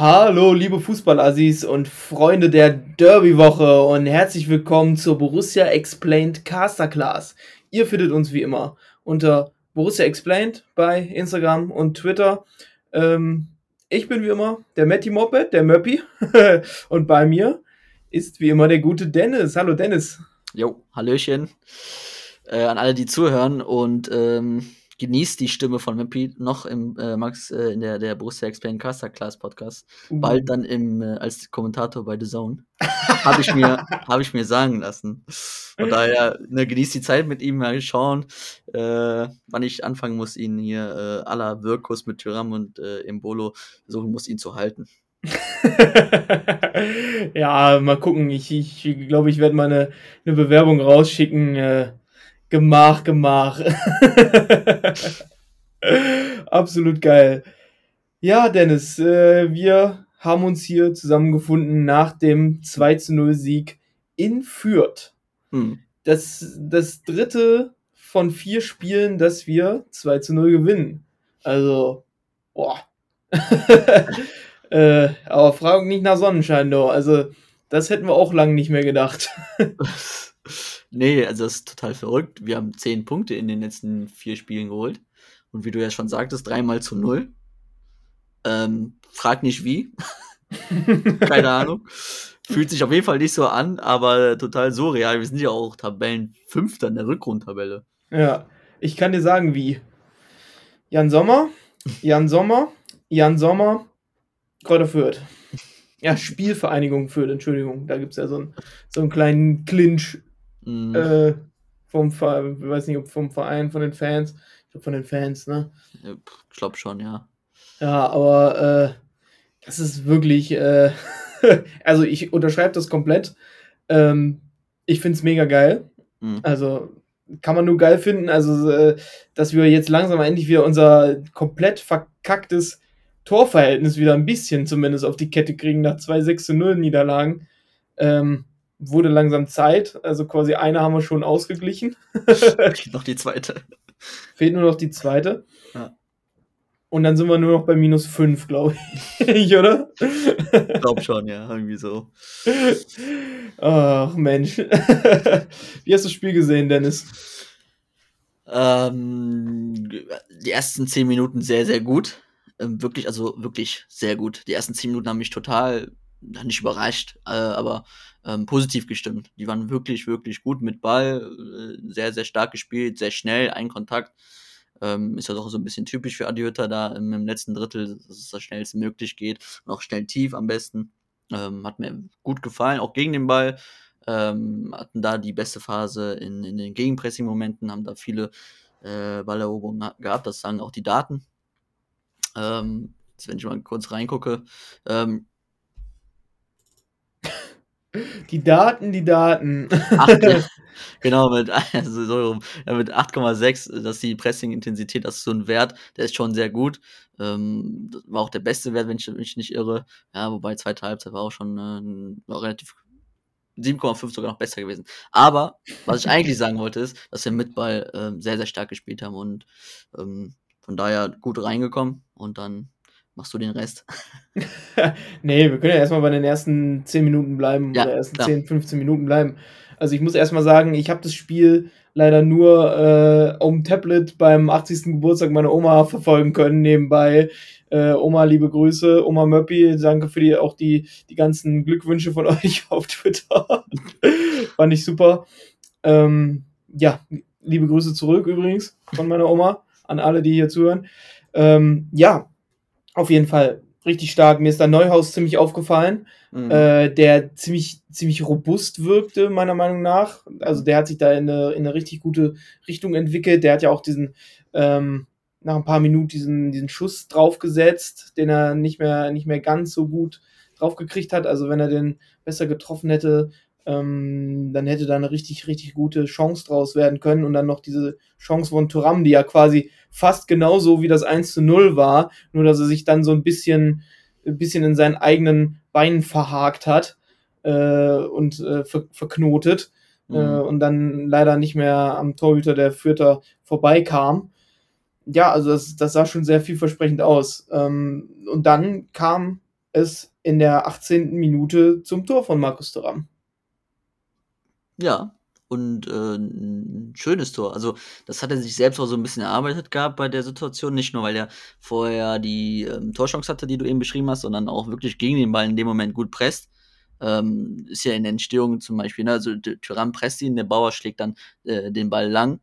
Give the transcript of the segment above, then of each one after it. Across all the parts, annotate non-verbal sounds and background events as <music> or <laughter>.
Hallo, liebe Fußballassis und Freunde der Derby-Woche und herzlich willkommen zur Borussia Explained Caster Class. Ihr findet uns wie immer unter Borussia Explained bei Instagram und Twitter. Ähm, ich bin wie immer der Matty Moped, der Möppi. <laughs> und bei mir ist wie immer der gute Dennis. Hallo Dennis. Jo, Hallöchen äh, an alle, die zuhören und ähm, genießt die Stimme von Möppi noch im äh, Max äh, in der, der Borussia Explain Caster Class Podcast. Uh. Bald dann im, äh, als Kommentator bei The Zone. Habe ich, mir, <laughs> hab ich mir sagen lassen. Von daher, ne, genießt die Zeit mit ihm, mal schauen, äh, wann ich anfangen muss, ihn hier äh, aller Wirkus mit Tyram und äh, Embolo versuchen muss, ihn zu halten. <laughs> ja, mal gucken. Ich glaube, ich, glaub, ich werde mal eine, eine Bewerbung rausschicken. Gemach, Gemach. <laughs> Absolut geil. Ja, Dennis, äh, wir haben uns hier zusammengefunden nach dem 2 zu 0 Sieg in Fürth. Hm. Das, das dritte von vier Spielen, dass wir 2 zu 0 gewinnen. Also, boah. <laughs> äh, aber Fragen nicht nach Sonnenschein, doch. Also, das hätten wir auch lange nicht mehr gedacht. <laughs> Nee, also das ist total verrückt. Wir haben zehn Punkte in den letzten vier Spielen geholt. Und wie du ja schon sagtest, dreimal zu null. Ähm, frag nicht wie. <laughs> Keine Ahnung. Fühlt sich auf jeden Fall nicht so an, aber total surreal. Wir sind ja auch Tabellenfünfter in der Rückrundtabelle. Ja, ich kann dir sagen, wie. Jan Sommer, Jan Sommer, Jan Sommer, Kräuter Fürth. Ja, Spielvereinigung Fürth, Entschuldigung. Da gibt es ja so einen, so einen kleinen Clinch Mhm. Äh, vom Verein, ich weiß nicht, ob vom Verein, von den Fans. Ich glaube von den Fans, ne? Ich glaube schon, ja. Ja, aber äh, das ist wirklich, äh, <laughs> also ich unterschreibe das komplett. Ähm, ich finde es mega geil. Mhm. Also kann man nur geil finden. Also, äh, dass wir jetzt langsam endlich wieder unser komplett verkacktes Torverhältnis wieder ein bisschen zumindest auf die Kette kriegen nach zwei 6 0 Niederlagen. Ähm, wurde langsam Zeit. Also quasi eine haben wir schon ausgeglichen. <laughs> noch die zweite. Fehlt nur noch die zweite. Ja. Und dann sind wir nur noch bei minus 5, glaube ich, oder? Ich glaube schon, ja, irgendwie so. Ach, Mensch. <laughs> Wie hast du das Spiel gesehen, Dennis? Ähm, die ersten 10 Minuten sehr, sehr gut. Ähm, wirklich, also wirklich sehr gut. Die ersten 10 Minuten haben mich total nicht überrascht, äh, aber ähm, positiv gestimmt. Die waren wirklich, wirklich gut mit Ball, äh, sehr, sehr stark gespielt, sehr schnell, ein Kontakt. Ähm, ist ja doch so ein bisschen typisch für Adiotta da im, im, letzten Drittel, dass es das schnellst möglich geht und auch schnell tief am besten. Ähm, hat mir gut gefallen, auch gegen den Ball. Ähm, hatten da die beste Phase in, in den Gegenpressing-Momenten, haben da viele äh, Balleroberungen gehabt, das sagen auch die Daten. Ähm, jetzt, wenn ich mal kurz reingucke, ähm, die Daten, die Daten. Ach, <laughs> genau, mit, also so, ja, mit 8,6, dass die Pressing-Intensität, das ist so ein Wert, der ist schon sehr gut. Ähm, war auch der beste Wert, wenn ich mich nicht irre. Ja, wobei zweite Halbzeit war auch schon äh, relativ 7,5 sogar noch besser gewesen. Aber was ich eigentlich sagen wollte, ist, dass wir mit Ball äh, sehr, sehr stark gespielt haben und ähm, von daher gut reingekommen und dann machst du den Rest? <laughs> nee, wir können ja erstmal bei den ersten 10 Minuten bleiben ja, oder ersten klar. 10, 15 Minuten bleiben. Also ich muss erstmal sagen, ich habe das Spiel leider nur äh, um Tablet beim 80. Geburtstag meiner Oma verfolgen können nebenbei. Äh, Oma, liebe Grüße. Oma Möppi, danke für die, auch die, die ganzen Glückwünsche von <laughs> euch auf Twitter. <laughs> Fand ich super. Ähm, ja, liebe Grüße zurück übrigens von meiner Oma an alle, die hier zuhören. Ähm, ja, auf jeden Fall richtig stark. Mir ist da Neuhaus ziemlich aufgefallen, mhm. äh, der ziemlich, ziemlich robust wirkte, meiner Meinung nach. Also der hat sich da in eine, in eine richtig gute Richtung entwickelt. Der hat ja auch diesen, ähm, nach ein paar Minuten diesen, diesen Schuss draufgesetzt, den er nicht mehr, nicht mehr ganz so gut draufgekriegt hat. Also wenn er den besser getroffen hätte, ähm, dann hätte da eine richtig, richtig gute Chance draus werden können. Und dann noch diese Chance von Turam, die ja quasi fast genauso wie das 1 zu 0 war, nur dass er sich dann so ein bisschen, ein bisschen in seinen eigenen Beinen verhakt hat äh, und äh, ver verknotet. Mhm. Äh, und dann leider nicht mehr am Torhüter der Fürther vorbeikam. Ja, also das, das sah schon sehr vielversprechend aus. Ähm, und dann kam es in der 18. Minute zum Tor von Markus Thuram. Ja, und äh, ein schönes Tor. Also, das hat er sich selbst auch so ein bisschen erarbeitet gehabt bei der Situation. Nicht nur, weil er vorher die ähm, Torchance hatte, die du eben beschrieben hast, sondern auch wirklich gegen den Ball in dem Moment gut presst. Ähm, ist ja in der Entstehung zum Beispiel, ne? also Tyrann presst ihn, der Bauer schlägt dann äh, den Ball lang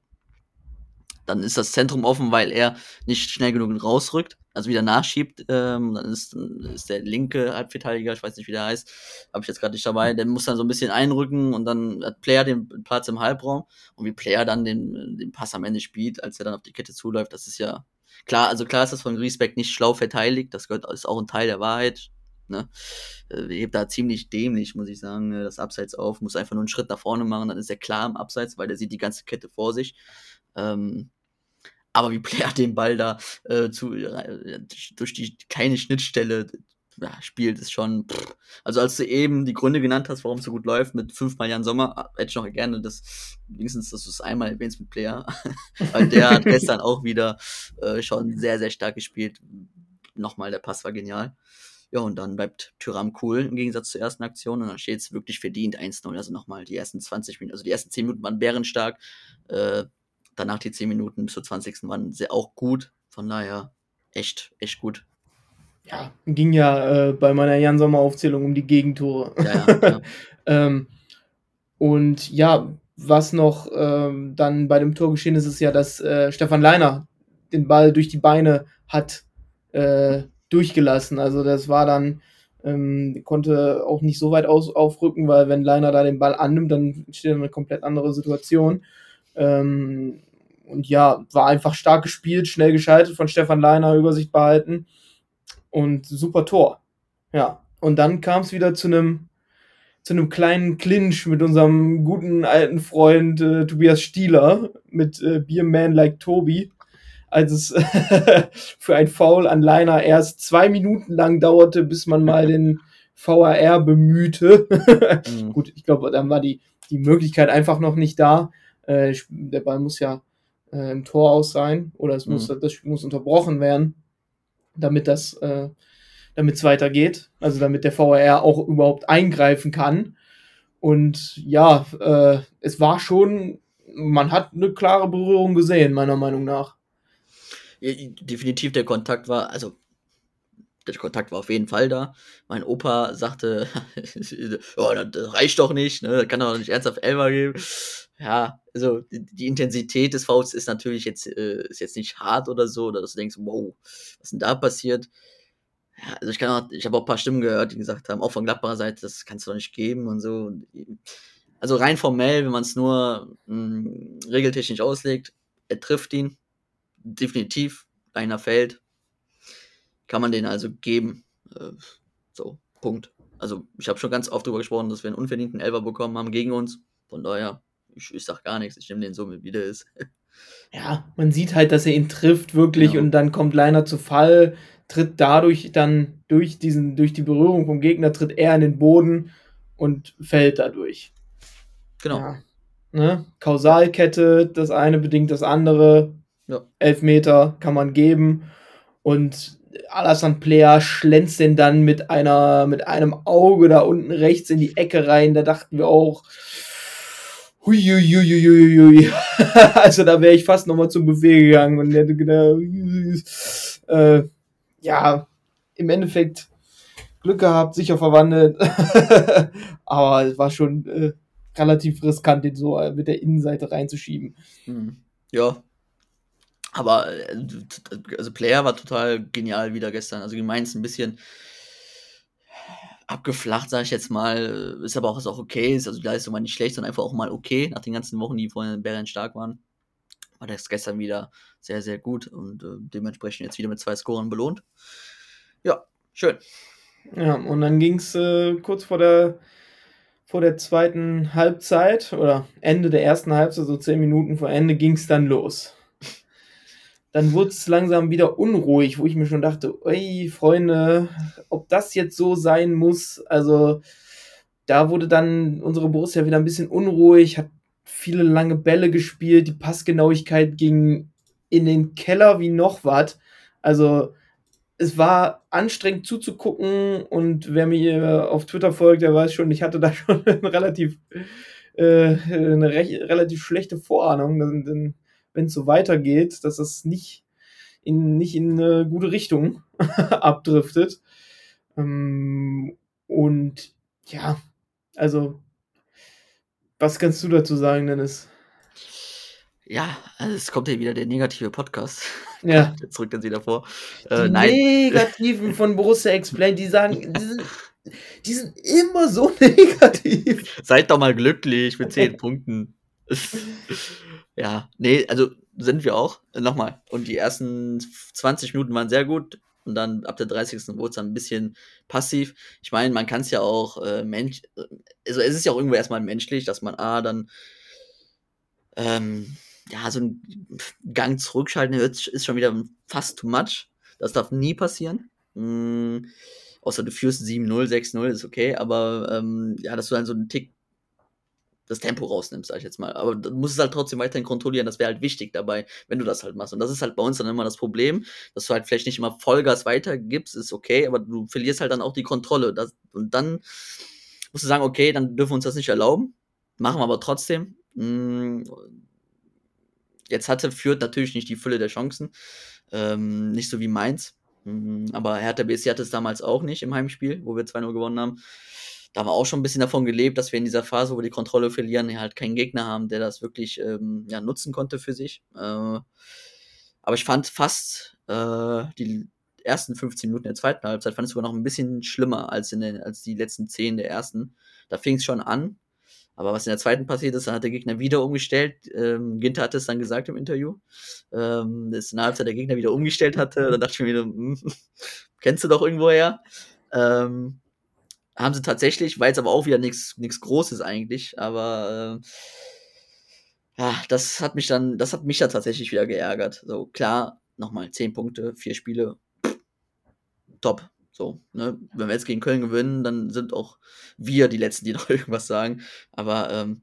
dann ist das Zentrum offen, weil er nicht schnell genug rausrückt, also wieder nachschiebt. Ähm, dann ist, ist der linke Halbverteidiger, ich weiß nicht, wie der heißt, habe ich jetzt gerade nicht dabei, der muss dann so ein bisschen einrücken und dann hat Player den Platz im Halbraum und wie Player dann den, den Pass am Ende spielt, als er dann auf die Kette zuläuft, das ist ja klar, also klar ist das von Griesbeck nicht schlau verteidigt, das gehört, ist auch ein Teil der Wahrheit, Ne? Äh, hebt da ziemlich dämlich, muss ich sagen, äh, das Abseits auf, muss einfach nur einen Schritt nach vorne machen, dann ist er klar im Abseits, weil der sieht die ganze Kette vor sich. Ähm, aber wie Player den Ball da äh, zu, äh, durch die keine Schnittstelle ja, spielt, ist schon. Pff. Also als du eben die Gründe genannt hast, warum es so gut läuft, mit fünfmal Jan Sommer, hätte ich noch gerne das, wenigstens, dass du es einmal erwähnst mit Player. <laughs> Weil der hat gestern auch wieder äh, schon sehr, sehr stark gespielt. Nochmal, der Pass war genial. Ja, und dann bleibt Tyram cool im Gegensatz zur ersten Aktion und dann steht es wirklich verdient 1-0. Also nochmal die ersten 20 Minuten, also die ersten 10 Minuten waren bärenstark. Äh, danach die 10 Minuten bis zur 20. waren sehr auch gut. Von daher echt, echt gut. Ja, ging ja äh, bei meiner Jan Sommer Aufzählung um die Gegentore. Ja, ja, ja. <laughs> ähm, und ja, was noch ähm, dann bei dem Tor geschehen ist, ist ja, dass äh, Stefan Leiner den Ball durch die Beine hat äh, durchgelassen. Also das war dann, ähm, konnte auch nicht so weit aus, aufrücken, weil wenn Leiner da den Ball annimmt, dann steht eine komplett andere Situation. Ähm, und ja, war einfach stark gespielt, schnell geschaltet von Stefan Leiner, Übersicht behalten und super Tor. Ja, und dann kam es wieder zu einem zu einem kleinen Clinch mit unserem guten alten Freund äh, Tobias Stieler mit äh, Beerman Like Tobi, als es <laughs> für ein Foul an Leiner erst zwei Minuten lang dauerte, bis man mal den VAR bemühte. mhm. <laughs> Gut, ich glaube, dann war die, die Möglichkeit einfach noch nicht da. Äh, der Ball muss ja äh, im Tor aus sein oder es muss, mhm. das Spiel muss unterbrochen werden, damit das, äh, damit es weitergeht, also damit der VAR auch überhaupt eingreifen kann. Und ja, äh, es war schon, man hat eine klare Berührung gesehen, meiner Meinung nach. Definitiv der Kontakt war, also der Kontakt war auf jeden Fall da. Mein Opa sagte, <laughs> oh, das reicht doch nicht, ne? das kann doch nicht ernsthaft Elfer geben. Ja, also die, Intensität des Fouls ist natürlich jetzt, äh, ist jetzt nicht hart oder so, dass du denkst, wow, was denn da passiert? Ja, also ich kann auch, ich habe auch ein paar Stimmen gehört, die gesagt haben, auch von Gladbacher Seite, das kannst du doch nicht geben und so. Also rein formell, wenn man es nur mh, hm, regeltechnisch auslegt, er trifft ihn, definitiv, einer fällt, kann man den also geben. Äh, so, Punkt. Also ich habe schon ganz oft darüber gesprochen, dass wir einen unverdienten Elfer bekommen haben gegen uns. Von daher, ich, ich sag gar nichts, ich nehme den so mit, wie der ist. <laughs> Ja, man sieht halt, dass er ihn trifft wirklich genau. und dann kommt Leiner zu Fall, tritt dadurch dann durch diesen, durch die Berührung vom Gegner, tritt er in den Boden und fällt dadurch. Genau. Ja. Ne? Kausalkette, das eine bedingt das andere. Ja. Elfmeter kann man geben. Und Alassane Player schlänzt den dann mit einer, mit einem Auge da unten rechts in die Ecke rein. Da dachten wir auch, Huiuiuiuiui. <laughs> also da wäre ich fast nochmal zum Buffet gegangen und hätte gedacht, äh, ja, im Endeffekt Glück gehabt, sicher verwandelt. <laughs> Aber es war schon äh, relativ riskant, den so mit der Innenseite reinzuschieben. Hm. Ja. Aber äh, also Player war total genial wieder gestern. Also die Mainz ein bisschen abgeflacht, sage ich jetzt mal. Ist aber auch, ist auch okay. Ist also die Leistung war nicht schlecht, sondern einfach auch mal okay. Nach den ganzen Wochen, die vorhin in Bären stark waren, war das gestern wieder sehr, sehr gut und äh, dementsprechend jetzt wieder mit zwei Scoren belohnt. Ja, schön. Ja, und dann ging es äh, kurz vor der, vor der zweiten Halbzeit oder Ende der ersten Halbzeit, so zehn Minuten vor Ende, ging es dann los dann wurde es langsam wieder unruhig, wo ich mir schon dachte, ey, Freunde, ob das jetzt so sein muss. Also da wurde dann unsere Borussia wieder ein bisschen unruhig, hat viele lange Bälle gespielt, die Passgenauigkeit ging in den Keller wie noch was. Also es war anstrengend zuzugucken und wer mir auf Twitter folgt, der weiß schon, ich hatte da <laughs> schon eine relativ, äh, eine relativ schlechte Vorahnung, denn, wenn es so weitergeht, dass es nicht in, nicht in eine gute Richtung <laughs> abdriftet. Ähm, und ja, also, was kannst du dazu sagen, Dennis? Ja, also es kommt ja wieder der negative Podcast. <laughs> Ja. Zurück dann sie davor. Äh, die nein. Negativen von <laughs> Borussia Explain, die sagen, die sind, die sind immer so negativ. Seid doch mal glücklich mit 10 Punkten. <laughs> ja, nee, also sind wir auch. Nochmal. Und die ersten 20 Minuten waren sehr gut. Und dann ab der 30. wurde es dann ein bisschen passiv. Ich meine, man kann es ja auch äh, Mensch, also es ist ja auch irgendwo erstmal menschlich, dass man A dann ähm, ja, so ein Gang zurückschalten ist schon wieder fast too much. Das darf nie passieren. Mhm. Außer du führst 7-0, 6-0, ist okay, aber ähm, ja, dass du dann so einen Tick das Tempo rausnimmst, sag ich jetzt mal. Aber du musst es halt trotzdem weiterhin kontrollieren, das wäre halt wichtig dabei, wenn du das halt machst. Und das ist halt bei uns dann immer das Problem, dass du halt vielleicht nicht immer Vollgas weitergibst, ist okay, aber du verlierst halt dann auch die Kontrolle. Das, und dann musst du sagen, okay, dann dürfen wir uns das nicht erlauben, machen wir aber trotzdem. Mm, jetzt hatte Fürth natürlich nicht die Fülle der Chancen, ähm, nicht so wie Mainz. Mm, aber Hertha BSC hatte es damals auch nicht im Heimspiel, wo wir 2-0 gewonnen haben da haben wir auch schon ein bisschen davon gelebt, dass wir in dieser Phase, wo wir die Kontrolle verlieren, halt keinen Gegner haben, der das wirklich ähm, ja, nutzen konnte für sich. Äh, aber ich fand fast äh, die ersten 15 Minuten der zweiten Halbzeit fand ich sogar noch ein bisschen schlimmer als, in den, als die letzten 10 der ersten. Da fing es schon an. Aber was in der zweiten passiert ist, dann hat der Gegner wieder umgestellt. Ähm, Ginter hat es dann gesagt im Interview, ähm, dass in der Halbzeit der Gegner wieder umgestellt hatte. Da dachte ich mir wieder, hm, <laughs> kennst du doch irgendwoher. Ähm, haben sie tatsächlich, war jetzt aber auch wieder nichts Großes eigentlich, aber äh, ja, das hat mich dann, das hat mich dann tatsächlich wieder geärgert. So, klar, nochmal 10 Punkte, vier Spiele, top. So, ne? Wenn wir jetzt gegen Köln gewinnen, dann sind auch wir die Letzten, die <laughs> noch irgendwas sagen. Aber ähm,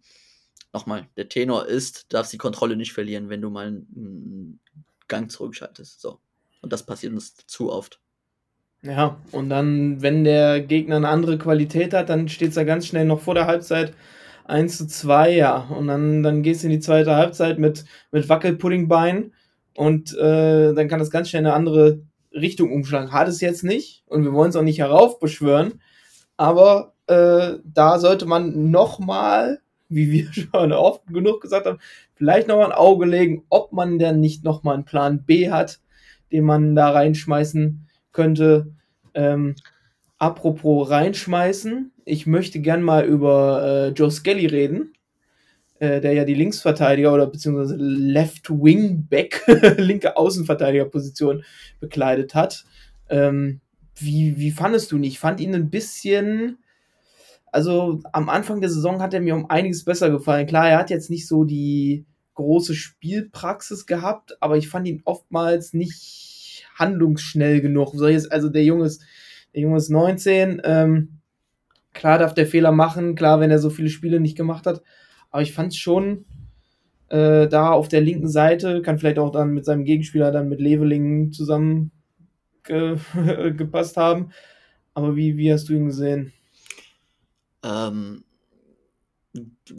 nochmal, der Tenor ist, darfst die Kontrolle nicht verlieren, wenn du mal einen Gang zurückschaltest. So. Und das passiert uns zu oft. Ja, und dann, wenn der Gegner eine andere Qualität hat, dann steht es da ganz schnell noch vor der Halbzeit 1 zu 2, ja. Und dann, dann gehst du in die zweite Halbzeit mit, mit Wackelpuddingbein und äh, dann kann das ganz schnell eine andere Richtung umschlagen. Hat es jetzt nicht und wir wollen es auch nicht heraufbeschwören, aber äh, da sollte man nochmal, wie wir <laughs> schon oft genug gesagt haben, vielleicht nochmal ein Auge legen, ob man denn nicht nochmal einen Plan B hat, den man da reinschmeißen könnte. Ähm, apropos reinschmeißen, ich möchte gern mal über äh, Joe Skelly reden, äh, der ja die Linksverteidiger oder beziehungsweise Left Wing Back, <laughs> linke Außenverteidigerposition bekleidet hat. Ähm, wie, wie fandest du ihn? Ich fand ihn ein bisschen, also am Anfang der Saison hat er mir um einiges besser gefallen. Klar, er hat jetzt nicht so die große Spielpraxis gehabt, aber ich fand ihn oftmals nicht handlungsschnell genug. Also der Junge ist, der Junge ist 19. Ähm, klar darf der Fehler machen, klar, wenn er so viele Spiele nicht gemacht hat. Aber ich fand es schon äh, da auf der linken Seite, kann vielleicht auch dann mit seinem Gegenspieler dann mit Leveling zusammen ge <laughs> gepasst haben. Aber wie, wie hast du ihn gesehen? Ähm,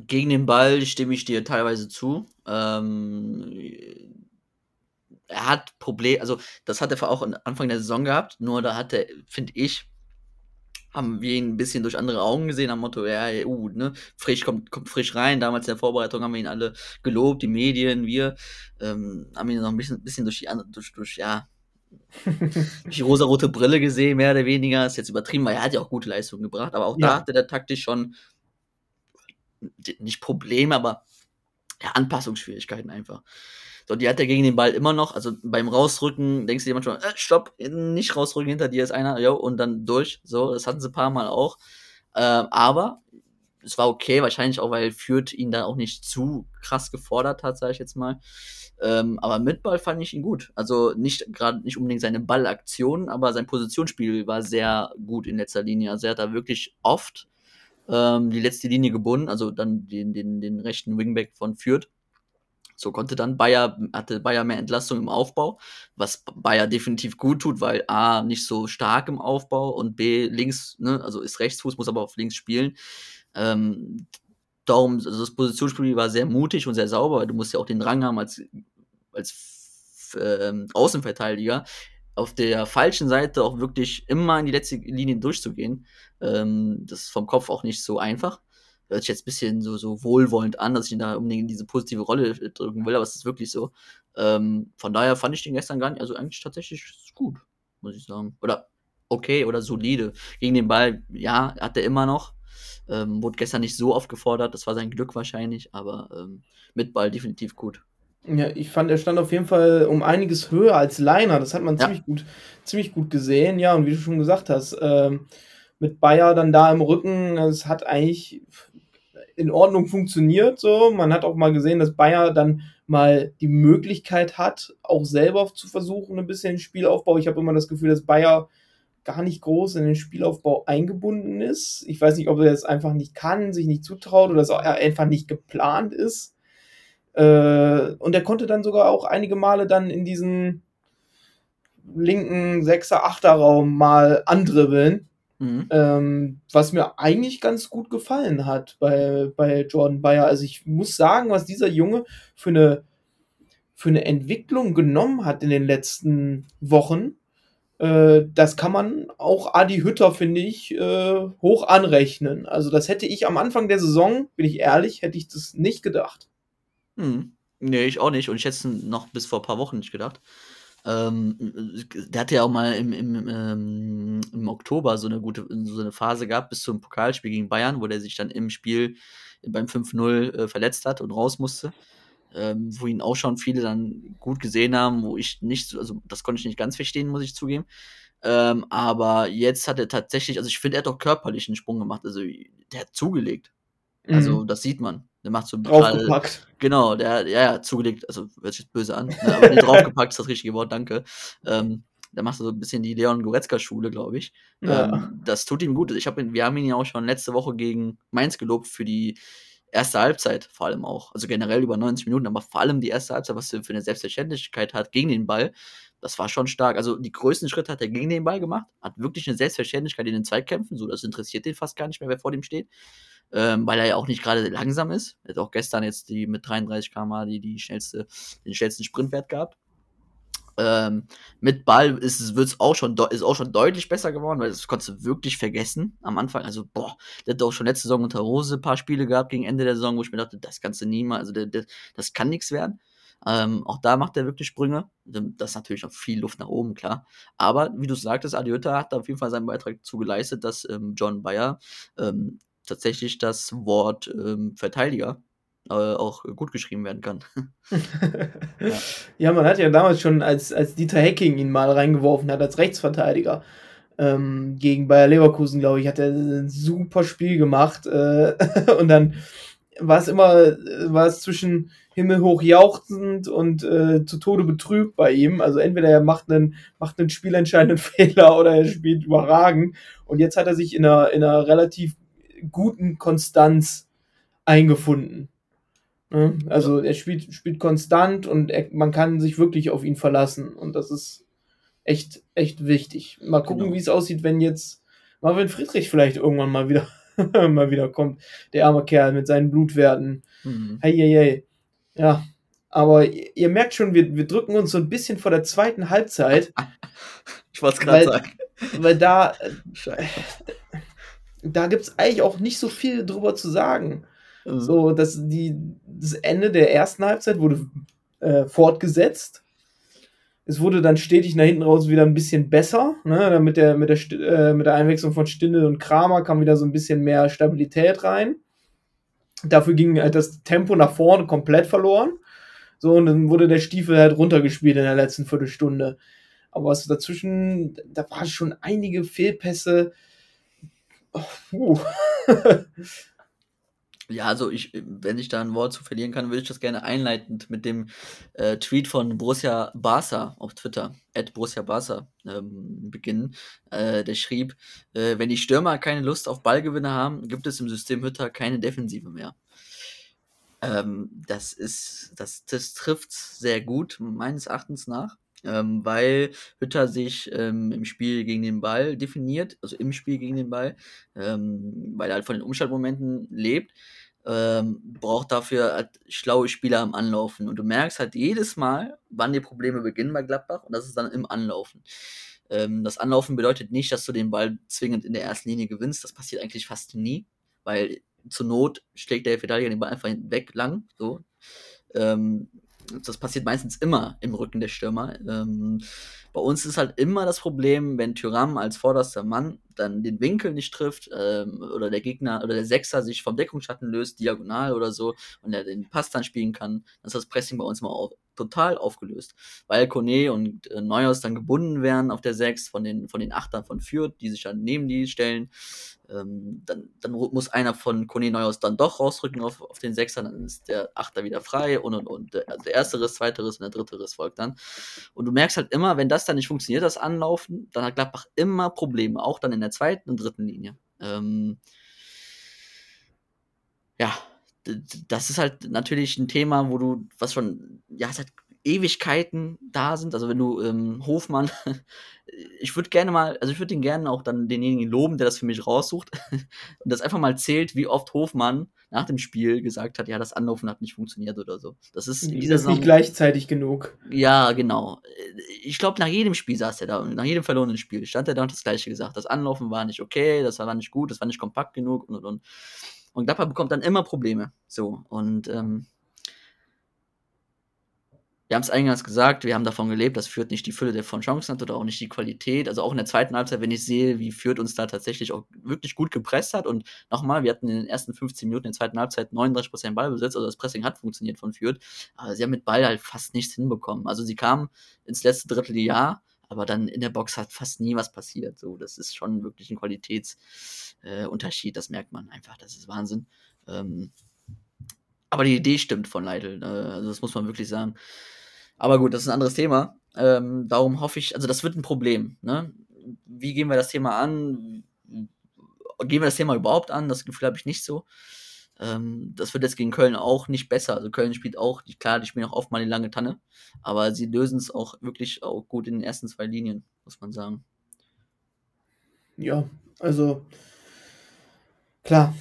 gegen den Ball stimme ich dir teilweise zu. Ähm, er hat Probleme, also das hat er auch Anfang der Saison gehabt, nur da hat er, finde ich, haben wir ihn ein bisschen durch andere Augen gesehen, am Motto, ja, uh, ne, frisch kommt, kommt frisch rein. Damals in der Vorbereitung haben wir ihn alle gelobt, die Medien, wir, ähm, haben ihn noch ein bisschen, bisschen durch die durch, durch, ja, <laughs> durch die rosarote Brille gesehen, mehr oder weniger. Ist jetzt übertrieben, weil er hat ja auch gute Leistungen gebracht, aber auch ja. da hatte der taktisch schon nicht Probleme, aber ja, Anpassungsschwierigkeiten einfach. So, die hat er gegen den Ball immer noch. Also beim Rausrücken denkst du dir manchmal, äh, stopp, nicht rausrücken, hinter dir ist einer, jo, und dann durch. So, das hatten sie ein paar Mal auch. Ähm, aber es war okay, wahrscheinlich auch, weil Fürth ihn da auch nicht zu krass gefordert hat, sage ich jetzt mal. Ähm, aber mit Ball fand ich ihn gut. Also nicht gerade nicht unbedingt seine Ballaktion, aber sein Positionsspiel war sehr gut in letzter Linie. Also er hat da wirklich oft ähm, die letzte Linie gebunden, also dann den, den, den rechten Wingback von Fürth So konnte dann Bayer, hatte Bayer mehr Entlastung im Aufbau, was Bayer definitiv gut tut, weil A, nicht so stark im Aufbau und B, links, ne, also ist Rechtsfuß, muss aber auf links spielen. Ähm, darum, also das Positionsspiel war sehr mutig und sehr sauber, weil du musst ja auch den Rang haben als, als ähm, Außenverteidiger, auf der falschen Seite auch wirklich immer in die letzte Linie durchzugehen. Ähm, das ist vom Kopf auch nicht so einfach hört sich jetzt ein bisschen so, so wohlwollend an, dass ich ihn da unbedingt in diese positive Rolle drücken will, aber es ist wirklich so. Ähm, von daher fand ich den gestern gar nicht, also eigentlich tatsächlich gut, muss ich sagen. Oder okay oder solide. Gegen den Ball, ja, hat er immer noch. Ähm, wurde gestern nicht so oft gefordert, das war sein Glück wahrscheinlich, aber ähm, mit Ball definitiv gut. Ja, ich fand, er stand auf jeden Fall um einiges höher als Leiner. Das hat man ja. ziemlich gut, ziemlich gut gesehen, ja. Und wie du schon gesagt hast, ähm, mit Bayer dann da im Rücken, es hat eigentlich in Ordnung funktioniert. So, man hat auch mal gesehen, dass Bayer dann mal die Möglichkeit hat, auch selber zu versuchen, ein bisschen Spielaufbau. Ich habe immer das Gefühl, dass Bayer gar nicht groß in den Spielaufbau eingebunden ist. Ich weiß nicht, ob er es einfach nicht kann, sich nicht zutraut oder er einfach nicht geplant ist. Äh, und er konnte dann sogar auch einige Male dann in diesen linken Sechser, Achter Raum mal andribbeln Mhm. Ähm, was mir eigentlich ganz gut gefallen hat bei, bei Jordan Bayer. Also ich muss sagen, was dieser Junge für eine, für eine Entwicklung genommen hat in den letzten Wochen, äh, das kann man auch Adi Hütter, finde ich, äh, hoch anrechnen. Also das hätte ich am Anfang der Saison, bin ich ehrlich, hätte ich das nicht gedacht. Hm. Nee, ich auch nicht. Und ich hätte es noch bis vor ein paar Wochen nicht gedacht. Ähm, der hatte ja auch mal im, im, ähm, im Oktober so eine gute so eine Phase gehabt, bis zum Pokalspiel gegen Bayern, wo der sich dann im Spiel beim 5-0 äh, verletzt hat und raus musste. Ähm, wo ihn auch schon viele dann gut gesehen haben, wo ich nicht, also das konnte ich nicht ganz verstehen, muss ich zugeben. Ähm, aber jetzt hat er tatsächlich, also ich finde, er hat doch körperlich einen Sprung gemacht. Also der hat zugelegt. Also mhm. das sieht man. Der macht so draufgepackt. Genau, der, ja, ja, zugelegt, also hört sich böse an, ne, aber <laughs> draufgepackt ist das richtige Wort, danke. Ähm, der macht so ein bisschen die Leon Goretzka-Schule, glaube ich. Ja. Ähm, das tut ihm gut. Ich hab ihn, wir haben ihn ja auch schon letzte Woche gegen Mainz gelobt für die erste Halbzeit, vor allem auch. Also generell über 90 Minuten, aber vor allem die erste Halbzeit, was er für eine Selbstverständlichkeit hat gegen den Ball, das war schon stark. Also die größten Schritte hat er gegen den Ball gemacht, hat wirklich eine Selbstverständlichkeit in den Zweikämpfen, so das interessiert den fast gar nicht mehr, wer vor dem steht ähm, weil er ja auch nicht gerade langsam ist. Er hat auch gestern jetzt die mit 33 km die, die schnellste, den schnellsten Sprintwert gehabt. Ähm, mit Ball ist es wird's auch schon ist auch schon deutlich besser geworden, weil das konntest du wirklich vergessen am Anfang. Also boah, der hat auch schon letzte Saison unter Rose ein paar Spiele gehabt gegen Ende der Saison, wo ich mir dachte, das kannst du nie mal, also der, der, das kann nichts werden. Ähm, auch da macht er wirklich Sprünge. Das ist natürlich noch viel Luft nach oben, klar. Aber wie du sagtest, Adiota hat da auf jeden Fall seinen Beitrag zu geleistet, dass ähm, John Bayer ähm, tatsächlich das Wort ähm, Verteidiger äh, auch gut geschrieben werden kann. ja. <laughs> ja. man hat ja damals schon, als, als Dieter Hecking ihn mal reingeworfen hat als Rechtsverteidiger, ähm, gegen Bayer Leverkusen, glaube ich, hat er ein super Spiel gemacht. Äh, <laughs> und dann war es immer, war es zwischen himmelhoch jauchzend und äh, zu Tode betrübt bei ihm. Also entweder er macht einen, macht einen spielentscheidenden <laughs> Fehler oder er spielt überragend. Und jetzt hat er sich in einer, in einer relativ guten Konstanz eingefunden. Ne? Also er spielt, spielt konstant und er, man kann sich wirklich auf ihn verlassen. Und das ist echt, echt wichtig. Mal gucken, genau. wie es aussieht, wenn jetzt Marvin Friedrich vielleicht irgendwann mal wieder, <laughs> mal wieder kommt. Der arme Kerl mit seinen Blutwerten. Mhm. Hey, hey, hey. Ja, aber ihr merkt schon, wir, wir drücken uns so ein bisschen vor der zweiten Halbzeit. <laughs> ich wollte es gerade sagen. Weil da, da gibt es eigentlich auch nicht so viel drüber zu sagen. Mhm. So, dass die, das Ende der ersten Halbzeit wurde äh, fortgesetzt. Es wurde dann stetig nach hinten raus wieder ein bisschen besser. Ne? Mit, der, mit, der, äh, mit der Einwechslung von Stindel und Kramer kam wieder so ein bisschen mehr Stabilität rein. Dafür ging halt das Tempo nach vorne komplett verloren. So, und dann wurde der Stiefel halt runtergespielt in der letzten Viertelstunde. Aber was dazwischen, da waren schon einige Fehlpässe Oh, <laughs> ja, also ich, wenn ich da ein Wort zu verlieren kann, würde ich das gerne einleitend mit dem äh, Tweet von Borussia Barca auf Twitter, at Borussia Barca, ähm, beginnen. Äh, der schrieb, äh, wenn die Stürmer keine Lust auf Ballgewinne haben, gibt es im System Hütter keine Defensive mehr. Ähm, das ist, das, das trifft sehr gut, meines Erachtens nach. Ähm, weil Hütter sich ähm, im Spiel gegen den Ball definiert, also im Spiel gegen den Ball, ähm, weil er halt von den Umschaltmomenten lebt, ähm, braucht dafür halt schlaue Spieler am Anlaufen. Und du merkst halt jedes Mal, wann die Probleme beginnen bei Gladbach, und das ist dann im Anlaufen. Ähm, das Anlaufen bedeutet nicht, dass du den Ball zwingend in der ersten Linie gewinnst. Das passiert eigentlich fast nie, weil zur Not schlägt der Verteidiger den Ball einfach weg lang. So. Ähm, das passiert meistens immer im Rücken der Stürmer. Ähm, bei uns ist halt immer das Problem, wenn Tyram als vorderster Mann dann den Winkel nicht trifft ähm, oder der Gegner oder der Sechser sich vom Deckungsschatten löst, diagonal oder so, und er den Pass dann spielen kann, dann ist das Pressing bei uns immer auch total aufgelöst. Weil Kone und äh, Neuhaus dann gebunden werden auf der 6 von den, von den Achtern von Fürth, die sich dann neben die stellen. Ähm, dann, dann muss einer von Kone Neuhaus dann doch rausrücken auf, auf den Sechser, dann ist der Achter wieder frei und und und. Der, also der erste Riss, zweite Riss und der dritte Riss folgt dann. Und du merkst halt immer, wenn das dann nicht funktioniert, das Anlaufen, dann hat Gladbach immer Probleme, auch dann in der zweiten und dritten Linie. Ähm, ja, das ist halt natürlich ein Thema, wo du, was schon, ja, seit Ewigkeiten da sind. Also wenn du ähm, Hofmann, <laughs> ich würde gerne mal, also ich würde den gerne auch dann denjenigen loben, der das für mich raussucht <laughs> und das einfach mal zählt, wie oft Hofmann nach dem Spiel gesagt hat, ja, das Anlaufen hat nicht funktioniert oder so. Das ist, das ist nicht gleichzeitig genug. Ja, genau. Ich glaube, nach jedem Spiel saß er da, nach jedem verlorenen Spiel stand er da und das Gleiche gesagt. Das Anlaufen war nicht okay, das war nicht gut, das war nicht kompakt genug und und und. Und Gladbach bekommt dann immer Probleme. So, und ähm, wir haben es eingangs gesagt, wir haben davon gelebt, dass Fürth nicht die Fülle der von Chancen hat oder auch nicht die Qualität. Also auch in der zweiten Halbzeit, wenn ich sehe, wie Fürth uns da tatsächlich auch wirklich gut gepresst hat. Und nochmal, wir hatten in den ersten 15 Minuten der zweiten Halbzeit 39% Ballbesitz, also das Pressing hat funktioniert von Fürth. Aber sie haben mit Ball halt fast nichts hinbekommen. Also sie kamen ins letzte Dritteljahr, aber dann in der Box hat fast nie was passiert. So, das ist schon wirklich ein Qualitätsunterschied, äh, das merkt man einfach, das ist Wahnsinn. Ähm, aber die Idee stimmt von Leitl, äh, also das muss man wirklich sagen. Aber gut, das ist ein anderes Thema. Ähm, darum hoffe ich, also das wird ein Problem. Ne? Wie gehen wir das Thema an? Gehen wir das Thema überhaupt an? Das Gefühl habe ich nicht so. Ähm, das wird jetzt gegen Köln auch nicht besser. Also Köln spielt auch, die, klar, die spielen auch oft mal die lange Tanne, aber sie lösen es auch wirklich auch gut in den ersten zwei Linien, muss man sagen. Ja, also klar,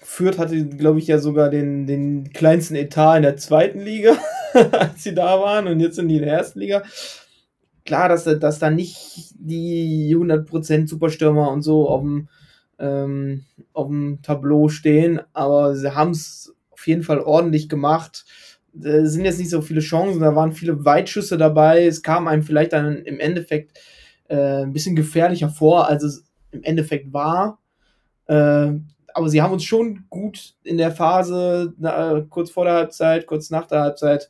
Fürth hatte, glaube ich, ja sogar den, den kleinsten Etat in der zweiten Liga, <laughs> als sie da waren und jetzt sind die in der ersten Liga. Klar, dass, dass da nicht die 100% Superstürmer und so auf dem ähm, auf dem Tableau stehen, aber sie haben es auf jeden Fall ordentlich gemacht. Es sind jetzt nicht so viele Chancen, da waren viele Weitschüsse dabei. Es kam einem vielleicht dann im Endeffekt äh, ein bisschen gefährlicher vor, als es im Endeffekt war. Äh, aber sie haben uns schon gut in der Phase, na, kurz vor der Halbzeit, kurz nach der Halbzeit,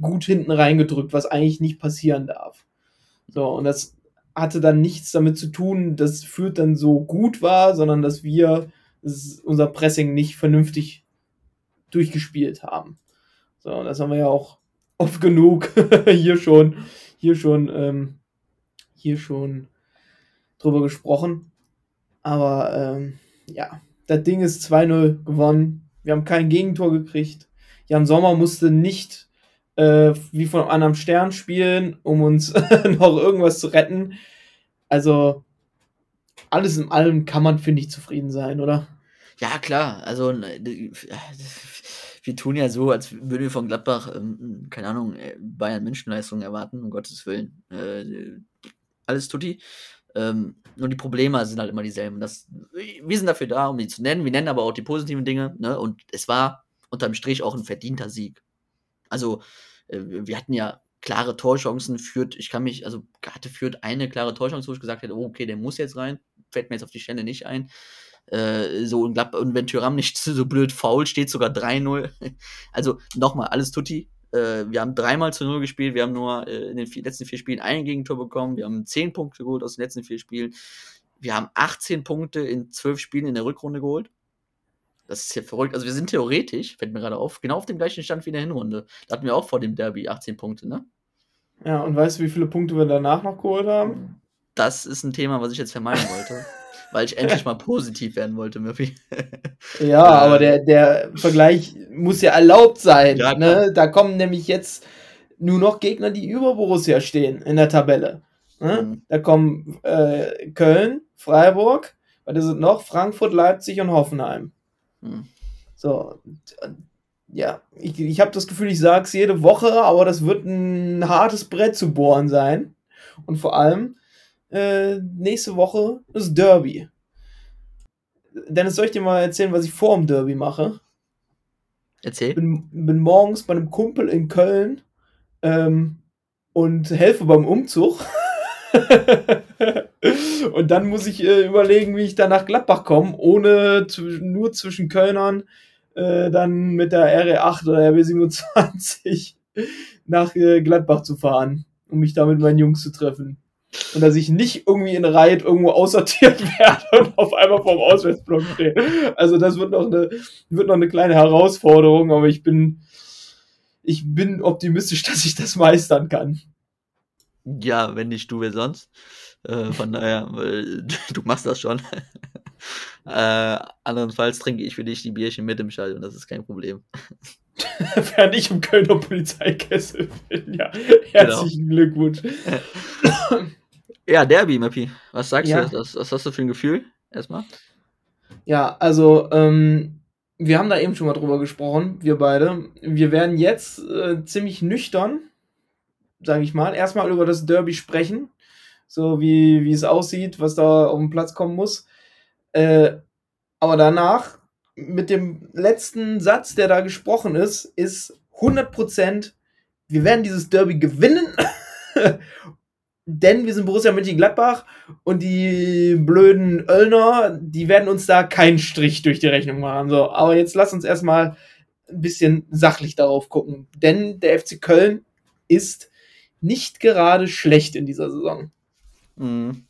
gut hinten reingedrückt, was eigentlich nicht passieren darf. So, und das hatte dann nichts damit zu tun, dass Fürth dann so gut war, sondern dass wir unser Pressing nicht vernünftig durchgespielt haben. So, das haben wir ja auch oft genug <laughs> hier schon, hier schon, ähm, hier schon drüber gesprochen. Aber ähm, ja, das Ding ist 2-0 gewonnen. Wir haben kein Gegentor gekriegt. Jan Sommer musste nicht äh, wie von einem Stern spielen, um uns <laughs> noch irgendwas zu retten. Also alles in allem kann man, finde ich, zufrieden sein, oder? Ja, klar. Also <laughs> wir tun ja so, als würden wir von Gladbach, ähm, keine Ahnung, äh, Bayern Menschenleistungen erwarten, um Gottes Willen. Äh, alles tutti. Ähm, nur die Probleme sind halt immer dieselben. Das, wir sind dafür da, um die zu nennen. Wir nennen aber auch die positiven Dinge. Ne? Und es war unterm Strich auch ein verdienter Sieg. Also, äh, wir hatten ja klare Torchancen, führt, ich kann mich, also hatte führt eine klare Torchance, wo ich gesagt hätte, oh, okay, der muss jetzt rein. Fällt mir jetzt auf die Stelle nicht ein. Äh, so und, und wenn Tyram nicht <laughs> so blöd faul steht, sogar 3-0. <laughs> Also nochmal, alles tutti. Äh, wir haben dreimal zu null gespielt, wir haben nur äh, in den vier, letzten vier Spielen ein Gegentor bekommen, wir haben zehn Punkte geholt aus den letzten vier Spielen. Wir haben 18 Punkte in zwölf Spielen in der Rückrunde geholt. Das ist ja verrückt. Also wir sind theoretisch, fällt mir gerade auf, genau auf dem gleichen Stand wie in der Hinrunde. Da hatten wir auch vor dem Derby 18 Punkte, ne? Ja, und weißt du, wie viele Punkte wir danach noch geholt haben? das ist ein Thema, was ich jetzt vermeiden wollte. <laughs> weil ich endlich mal positiv werden wollte, Murphy. <laughs> ja, aber der, der Vergleich muss ja erlaubt sein. Ja, ne? Da kommen nämlich jetzt nur noch Gegner, die über Borussia stehen in der Tabelle. Ne? Mhm. Da kommen äh, Köln, Freiburg, was ist es noch? Frankfurt, Leipzig und Hoffenheim. So, ja, ich, ich habe das Gefühl, ich sage es jede Woche, aber das wird ein hartes Brett zu bohren sein. Und vor allem, äh, nächste Woche ist Derby. Dennis, soll ich dir mal erzählen, was ich vor dem Derby mache? Erzähl. Bin, bin morgens bei einem Kumpel in Köln ähm, und helfe beim Umzug. <laughs> und dann muss ich äh, überlegen, wie ich da nach Gladbach komme, ohne nur zwischen Kölnern äh, dann mit der RE8 oder RB27 <laughs> nach äh, Gladbach zu fahren, um mich da mit meinen Jungs zu treffen. Und dass ich nicht irgendwie in Reit irgendwo aussortiert <laughs> werde und auf einmal vorm Auswärtsblock stehe. Also das wird noch eine, wird noch eine kleine Herausforderung, aber ich bin, ich bin optimistisch, <laughs> dass ich das meistern kann. Ja, wenn nicht du, wer sonst? Äh, von daher, äh, <laughs> du machst das schon. <laughs> äh, andernfalls trinke ich für dich die Bierchen mit im Stadion, das ist kein Problem. <laughs> Während ich im Kölner Polizeikessel bin, ja. Herzlichen genau. Glückwunsch. ja, Derby, Mappi. Was sagst ja. du? Was, was, hast du für ein Gefühl? Erstmal. Ja, also, ähm, wir haben da eben schon mal drüber gesprochen, wir beide. Wir werden jetzt äh, ziemlich nüchtern, sage ich mal, erstmal über das Derby sprechen so wie, es aussieht, was da auf den Platz kommen muss. Äh, aber danach, mit dem letzten Satz, der da gesprochen ist, ist 100%, wir werden dieses Derby gewinnen, <laughs> denn wir sind Borussia Mönchengladbach und die blöden Öllner, die werden uns da keinen Strich durch die Rechnung machen. So, aber jetzt lass uns erstmal ein bisschen sachlich darauf gucken, denn der FC Köln ist nicht gerade schlecht in dieser Saison. Mhm.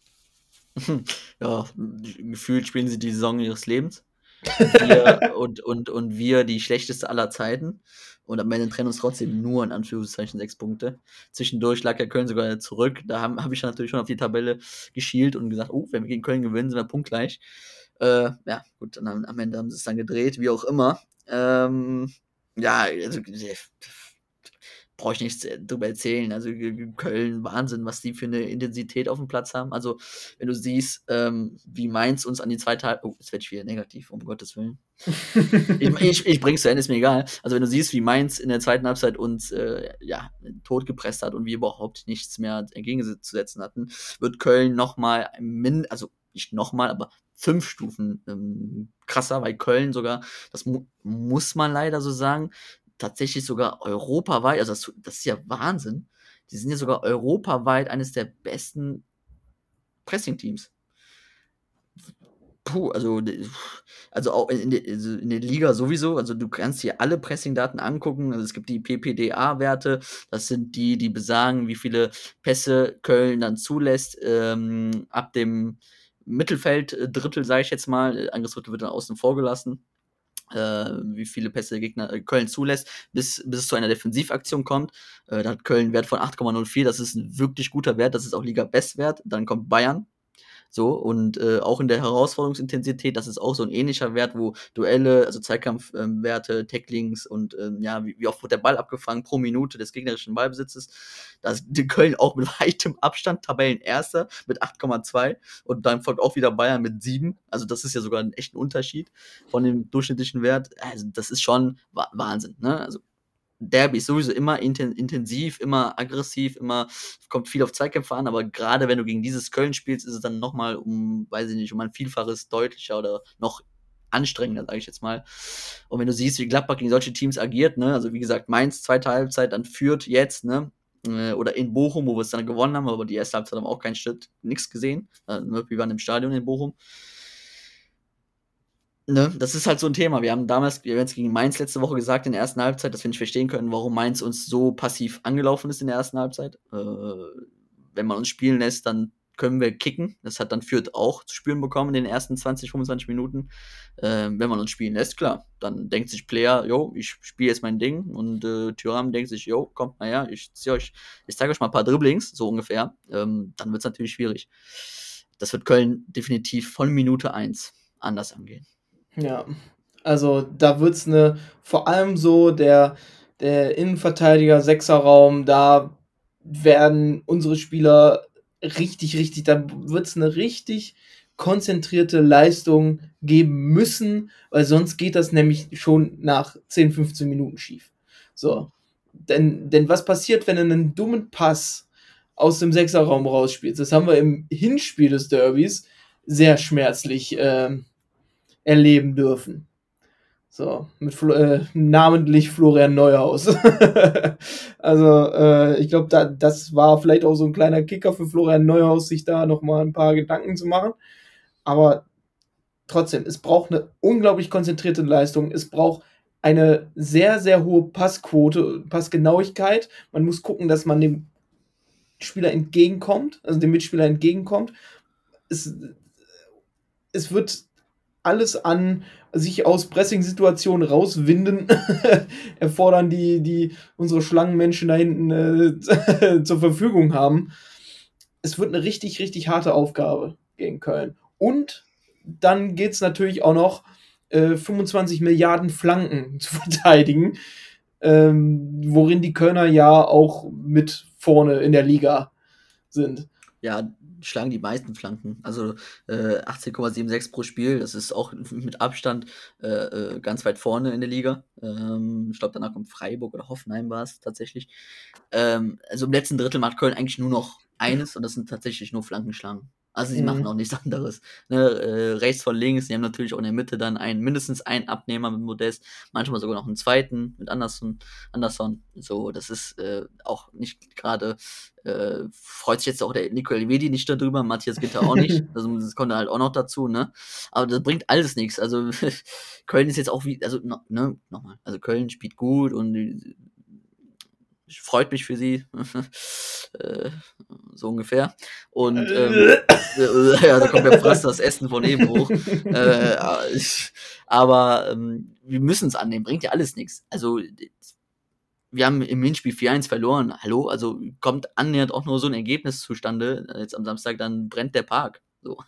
<laughs> Ja, gefühlt spielen sie die Saison ihres Lebens. Wir <laughs> und, und, und wir die schlechteste aller Zeiten. Und am Ende trennen uns trotzdem nur in Anführungszeichen sechs Punkte. Zwischendurch lag ja Köln sogar zurück. Da habe hab ich natürlich schon auf die Tabelle geschielt und gesagt, oh, wenn wir gegen Köln gewinnen, sind wir punktgleich. Äh, ja, gut, dann am Ende haben sie es dann gedreht, wie auch immer. Ähm, ja, also brauche ich nichts äh, drüber erzählen. Also Köln, Wahnsinn, was die für eine Intensität auf dem Platz haben. Also, wenn du siehst, ähm, wie Mainz uns an die zweite Halbzeit. Oh, jetzt werde ich wieder negativ, um Gottes Willen. ich, <laughs> ich, ich bring's zu Ende, ist mir egal. Also, wenn du siehst, wie Mainz in der zweiten Halbzeit uns äh, ja, tot gepresst hat und wir überhaupt nichts mehr entgegenzusetzen hatten, wird Köln nochmal, also nicht nochmal, aber fünf Stufen ähm, krasser, weil Köln sogar, das mu muss man leider so sagen, tatsächlich sogar europaweit, also das, das ist ja Wahnsinn, die sind ja sogar europaweit eines der besten Pressing-Teams. Puh, also, also auch in der, also in der Liga sowieso, also du kannst hier alle Pressing-Daten angucken. Also es gibt die PPDA-Werte, das sind die, die besagen, wie viele Pässe Köln dann zulässt, ähm, ab dem Mittelfeld-Drittel, sage ich jetzt mal. Angriffsdrittel wird dann außen vor gelassen wie viele Pässe der Gegner äh, Köln zulässt, bis, bis es zu einer Defensivaktion kommt. Äh, da hat Köln einen Wert von 8,04, das ist ein wirklich guter Wert, das ist auch Liga-Bestwert. Dann kommt Bayern so, und äh, auch in der Herausforderungsintensität, das ist auch so ein ähnlicher Wert, wo Duelle, also Zweikampfwerte, ähm, Tacklings und ähm, ja, wie, wie, oft wird der Ball abgefangen pro Minute des gegnerischen Ballbesitzes. Da ist Köln auch mit <laughs> weitem Abstand Tabellenerster mit 8,2 und dann folgt auch wieder Bayern mit 7. Also das ist ja sogar ein echter Unterschied von dem durchschnittlichen Wert. Also das ist schon Wahnsinn. Ne? Also Derby ist sowieso immer intensiv, immer aggressiv, immer kommt viel auf Zweikämpfe an, aber gerade wenn du gegen dieses Köln spielst, ist es dann nochmal um, weiß ich nicht, um ein Vielfaches deutlicher oder noch anstrengender, sage ich jetzt mal. Und wenn du siehst, wie Gladbach gegen solche Teams agiert, ne, also wie gesagt, Mainz zweite Halbzeit, dann führt jetzt, ne, äh, oder in Bochum, wo wir es dann gewonnen haben, aber die erste Halbzeit haben wir auch keinen Schritt, nichts gesehen. Äh, wir waren im Stadion in Bochum ne, das ist halt so ein Thema. Wir haben damals, wir haben jetzt gegen Mainz letzte Woche gesagt in der ersten Halbzeit, dass wir nicht verstehen können, warum Mainz uns so passiv angelaufen ist in der ersten Halbzeit. Äh, wenn man uns spielen lässt, dann können wir kicken. Das hat dann Fürth auch zu spüren bekommen in den ersten 20, 25 Minuten. Äh, wenn man uns spielen lässt, klar. Dann denkt sich Player, jo, ich spiele jetzt mein Ding. Und äh, Tyram denkt sich, jo, kommt mal her, ich ziehe euch, ich zeige euch mal ein paar Dribblings, so ungefähr. Ähm, dann wird es natürlich schwierig. Das wird Köln definitiv von Minute 1 anders angehen. Ja, also da wird es eine, vor allem so der, der Innenverteidiger, Sechserraum, da werden unsere Spieler richtig, richtig, da wird es eine richtig konzentrierte Leistung geben müssen, weil sonst geht das nämlich schon nach 10, 15 Minuten schief. So. Denn, denn was passiert, wenn du einen dummen Pass aus dem Sechserraum rausspielst? Das haben wir im Hinspiel des Derbys sehr schmerzlich äh, erleben dürfen. So, mit äh, namentlich Florian Neuhaus. <laughs> also, äh, ich glaube, da, das war vielleicht auch so ein kleiner Kicker für Florian Neuhaus, sich da nochmal ein paar Gedanken zu machen. Aber trotzdem, es braucht eine unglaublich konzentrierte Leistung. Es braucht eine sehr, sehr hohe Passquote, Passgenauigkeit. Man muss gucken, dass man dem Spieler entgegenkommt, also dem Mitspieler entgegenkommt. Es, es wird alles an sich aus Pressing-Situationen rauswinden, <laughs> erfordern, die, die unsere Schlangenmenschen da hinten äh, <laughs> zur Verfügung haben. Es wird eine richtig, richtig harte Aufgabe gegen Köln. Und dann geht es natürlich auch noch, äh, 25 Milliarden Flanken <laughs> zu verteidigen, ähm, worin die Kölner ja auch mit vorne in der Liga sind. Ja, schlagen die meisten Flanken. Also äh, 18,76 pro Spiel, das ist auch <laughs> mit Abstand äh, äh, ganz weit vorne in der Liga. Ähm, ich glaube, danach kommt Freiburg oder Hoffenheim war es tatsächlich. Ähm, also im letzten Drittel macht Köln eigentlich nur noch eines und das sind tatsächlich nur Flankenschlangen. Also sie mhm. machen auch nichts <laughs> anderes. Ne, äh, rechts von links, die haben natürlich auch in der Mitte dann einen, mindestens einen Abnehmer mit Modest, manchmal sogar noch einen zweiten mit Anderson. Anderson. So, das ist äh, auch nicht gerade, äh, freut sich jetzt auch der Nico Elvedi nicht darüber, Matthias Gitter auch nicht. <laughs> Also, das kommt halt auch noch dazu, ne? Aber das bringt alles nichts. Also <laughs> Köln ist jetzt auch wie, also ne, nochmal, also Köln spielt gut und freut mich für sie. <laughs> äh, so ungefähr. Und <laughs> ähm, äh, <laughs> ja, da kommt ja fast das Essen von eben hoch. äh, aber ähm, wir müssen es annehmen, bringt ja alles nichts. Also wir haben im Hinspiel 4-1 verloren. Hallo, also kommt annähernd auch nur so ein Ergebnis zustande. Jetzt am Samstag, dann brennt der Park. So.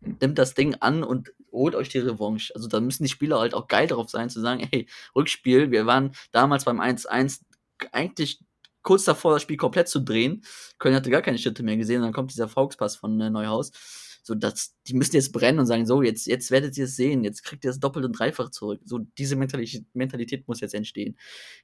Nimmt das Ding an und holt euch die Revanche. Also da müssen die Spieler halt auch geil drauf sein, zu sagen, hey, Rückspiel, wir waren damals beim 1-1 eigentlich kurz davor, das Spiel komplett zu drehen. Köln hatte gar keine Schritte mehr gesehen. Und dann kommt dieser Volkspass von äh, Neuhaus. So, dass, die müssen jetzt brennen und sagen, so, jetzt, jetzt werdet ihr es sehen, jetzt kriegt ihr es doppelt und dreifach zurück. So, diese Mentalität, muss jetzt entstehen.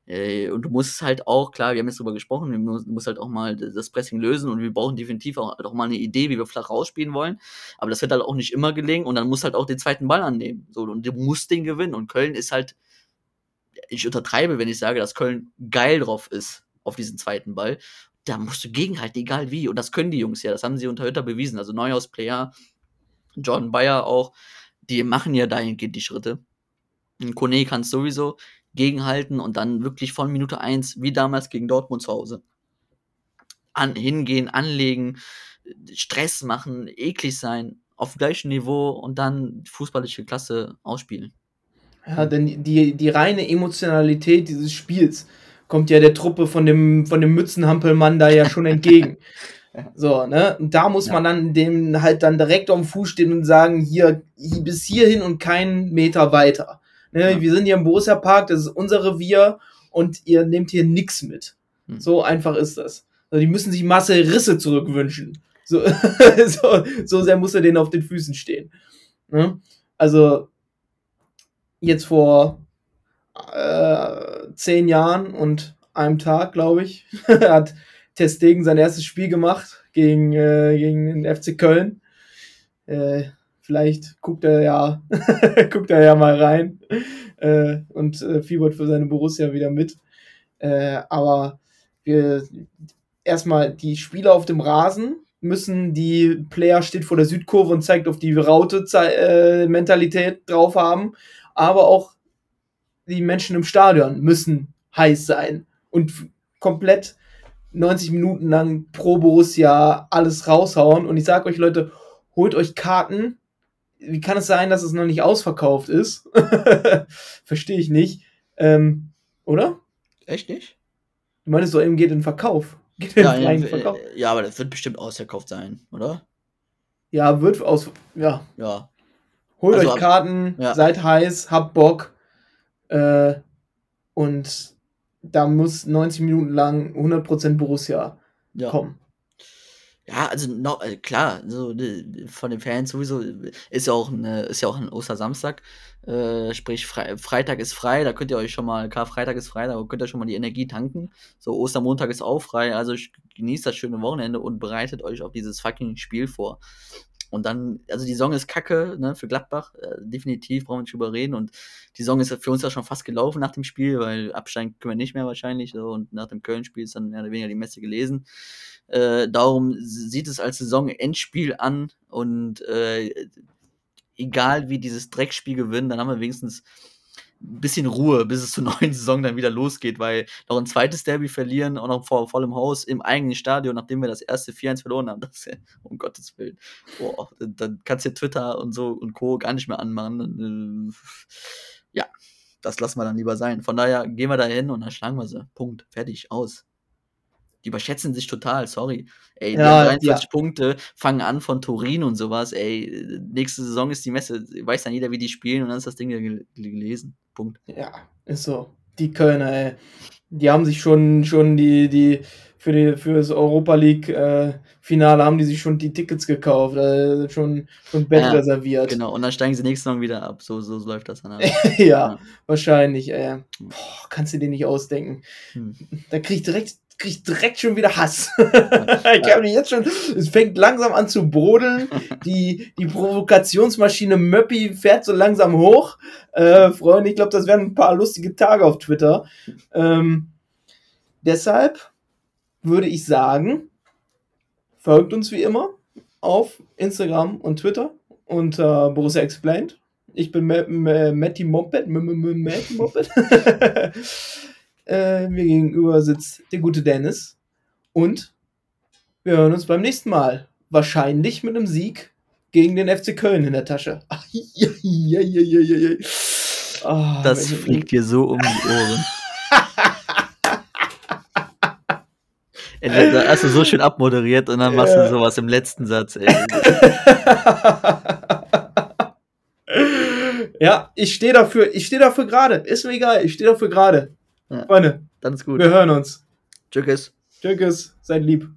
Äh, und du musst halt auch, klar, wir haben jetzt drüber gesprochen, du musst halt auch mal das Pressing lösen und wir brauchen definitiv auch, auch mal eine Idee, wie wir flach rausspielen wollen. Aber das wird halt auch nicht immer gelingen und dann musst halt auch den zweiten Ball annehmen. So, und du musst den gewinnen. Und Köln ist halt, ich untertreibe, wenn ich sage, dass Köln geil drauf ist, auf diesen zweiten Ball. Da musst du gegenhalten, egal wie. Und das können die Jungs ja. Das haben sie unter Hütter bewiesen. Also Neuhaus, Player, Jordan Bayer auch. Die machen ja dahingehend die Schritte. Kone kann es sowieso gegenhalten und dann wirklich von Minute 1, wie damals gegen Dortmund zu Hause, an, hingehen, anlegen, Stress machen, eklig sein, auf gleichem Niveau und dann fußballische Klasse ausspielen. Ja, denn die, die reine Emotionalität dieses Spiels, kommt ja der Truppe von dem, von dem Mützenhampelmann da ja schon entgegen. <laughs> So, ne? Und da muss ja. man dann dem halt dann direkt auf dem Fuß stehen und sagen, hier, bis hierhin und keinen Meter weiter. Ne? Ja. Wir sind hier im Borussia Park, das ist unser Revier und ihr nehmt hier nichts mit. Hm. So einfach ist das. Also die müssen sich Marcel Risse zurückwünschen. So, <laughs> so, so sehr muss er denen auf den Füßen stehen. Ne? Also, jetzt vor äh, zehn Jahren und einem Tag, glaube ich, <laughs> hat Testegen sein erstes Spiel gemacht gegen, äh, gegen den FC Köln. Äh, vielleicht guckt er ja, <laughs> guckt er ja mal rein äh, und äh, fiebert für seine Borussia wieder mit. Äh, aber wir erstmal die Spieler auf dem Rasen müssen die Player steht vor der Südkurve und zeigt auf die Raute äh, Mentalität drauf haben, aber auch die Menschen im Stadion müssen heiß sein und komplett 90 Minuten lang pro Borussia alles raushauen. Und ich sage euch, Leute, holt euch Karten. Wie kann es sein, dass es noch nicht ausverkauft ist? <laughs> Verstehe ich nicht. Ähm, oder? Echt nicht? Du meinst doch eben, geht in Verkauf. Geht in ja, in, Verkauf. ja, aber das wird bestimmt ausverkauft sein, oder? Ja, wird aus. Ja. Ja. Holt also, euch Karten, ja. seid heiß, habt Bock. Äh, und da muss 90 Minuten lang 100% Borussia ja. kommen. Ja, also no, äh, klar, so von den Fans sowieso ist ja auch eine, ist ja auch ein Ostersamstag, äh, sprich Fre Freitag ist frei, da könnt ihr euch schon mal, Karfreitag ist frei, da könnt ihr schon mal die Energie tanken. So Ostermontag ist auch frei, also genießt das schöne Wochenende und bereitet euch auf dieses fucking Spiel vor. Und dann, also die Saison ist kacke, ne, für Gladbach, äh, definitiv, brauchen wir nicht drüber reden. Und die Saison ist für uns ja schon fast gelaufen nach dem Spiel, weil absteigen können wir nicht mehr wahrscheinlich. So, und nach dem Köln-Spiel ist dann mehr oder weniger die Messe gelesen. Äh, darum sieht es als Saison-Endspiel an und äh, egal wie dieses Dreckspiel gewinnen, dann haben wir wenigstens bisschen Ruhe, bis es zur <laughs> neuen Saison dann wieder losgeht, weil noch ein zweites Derby verlieren, auch noch vor vollem Haus im eigenen Stadion, nachdem wir das erste 4-1 verloren haben, <laughs> das ist um Gottes Willen, boah, dann kannst du Twitter und so und Co. gar nicht mehr anmachen. Äh, ja, das lassen wir dann lieber sein. Von daher gehen wir da hin und dann schlagen wir sie. Punkt. Fertig. Aus. Die überschätzen sich total, sorry. Ey, ja, 43 ja. Punkte fangen an von Turin und sowas. Ey, nächste Saison ist die Messe, weiß dann jeder, wie die spielen und dann ist das Ding gelesen. Punkt. Ja, ist so. Die Kölner, ey. Die haben sich schon, schon die, die, für, die, für das Europa League äh, haben die sich schon die Tickets gekauft, äh, schon, schon Bett ja, reserviert. Genau, und dann steigen sie nächste Saison wieder ab. So, so, läuft das dann. <laughs> ja, ja, wahrscheinlich. Äh. Boah, kannst du dir nicht ausdenken. Hm. Da krieg ich direkt krieg direkt schon wieder Hass. <laughs> ich habe jetzt schon, es fängt langsam an zu brodeln. Die, die Provokationsmaschine Möppi fährt so langsam hoch. Äh, Freunde, ich glaube, das werden ein paar lustige Tage auf Twitter. Ähm, deshalb würde ich sagen, folgt uns wie immer auf Instagram und Twitter unter Borussia Explained. Ich bin Matty Moped. Matty Moped. <laughs> <laughs> Äh, mir gegenüber sitzt der gute Dennis. Und wir hören uns beim nächsten Mal. Wahrscheinlich mit einem Sieg gegen den FC Köln in der Tasche. Ach, ja, ja, ja, ja, ja. Oh, das fliegt dir so um die Ohren. <laughs> Da hast du so schön abmoderiert und dann machst du sowas im letzten Satz, ey. <laughs> ja, ich stehe dafür, ich stehe dafür gerade. Ist mir egal, ich stehe dafür gerade. Ja. Freunde, dann ist gut. Wir hören uns. Tschüss. Tschüss, seid lieb.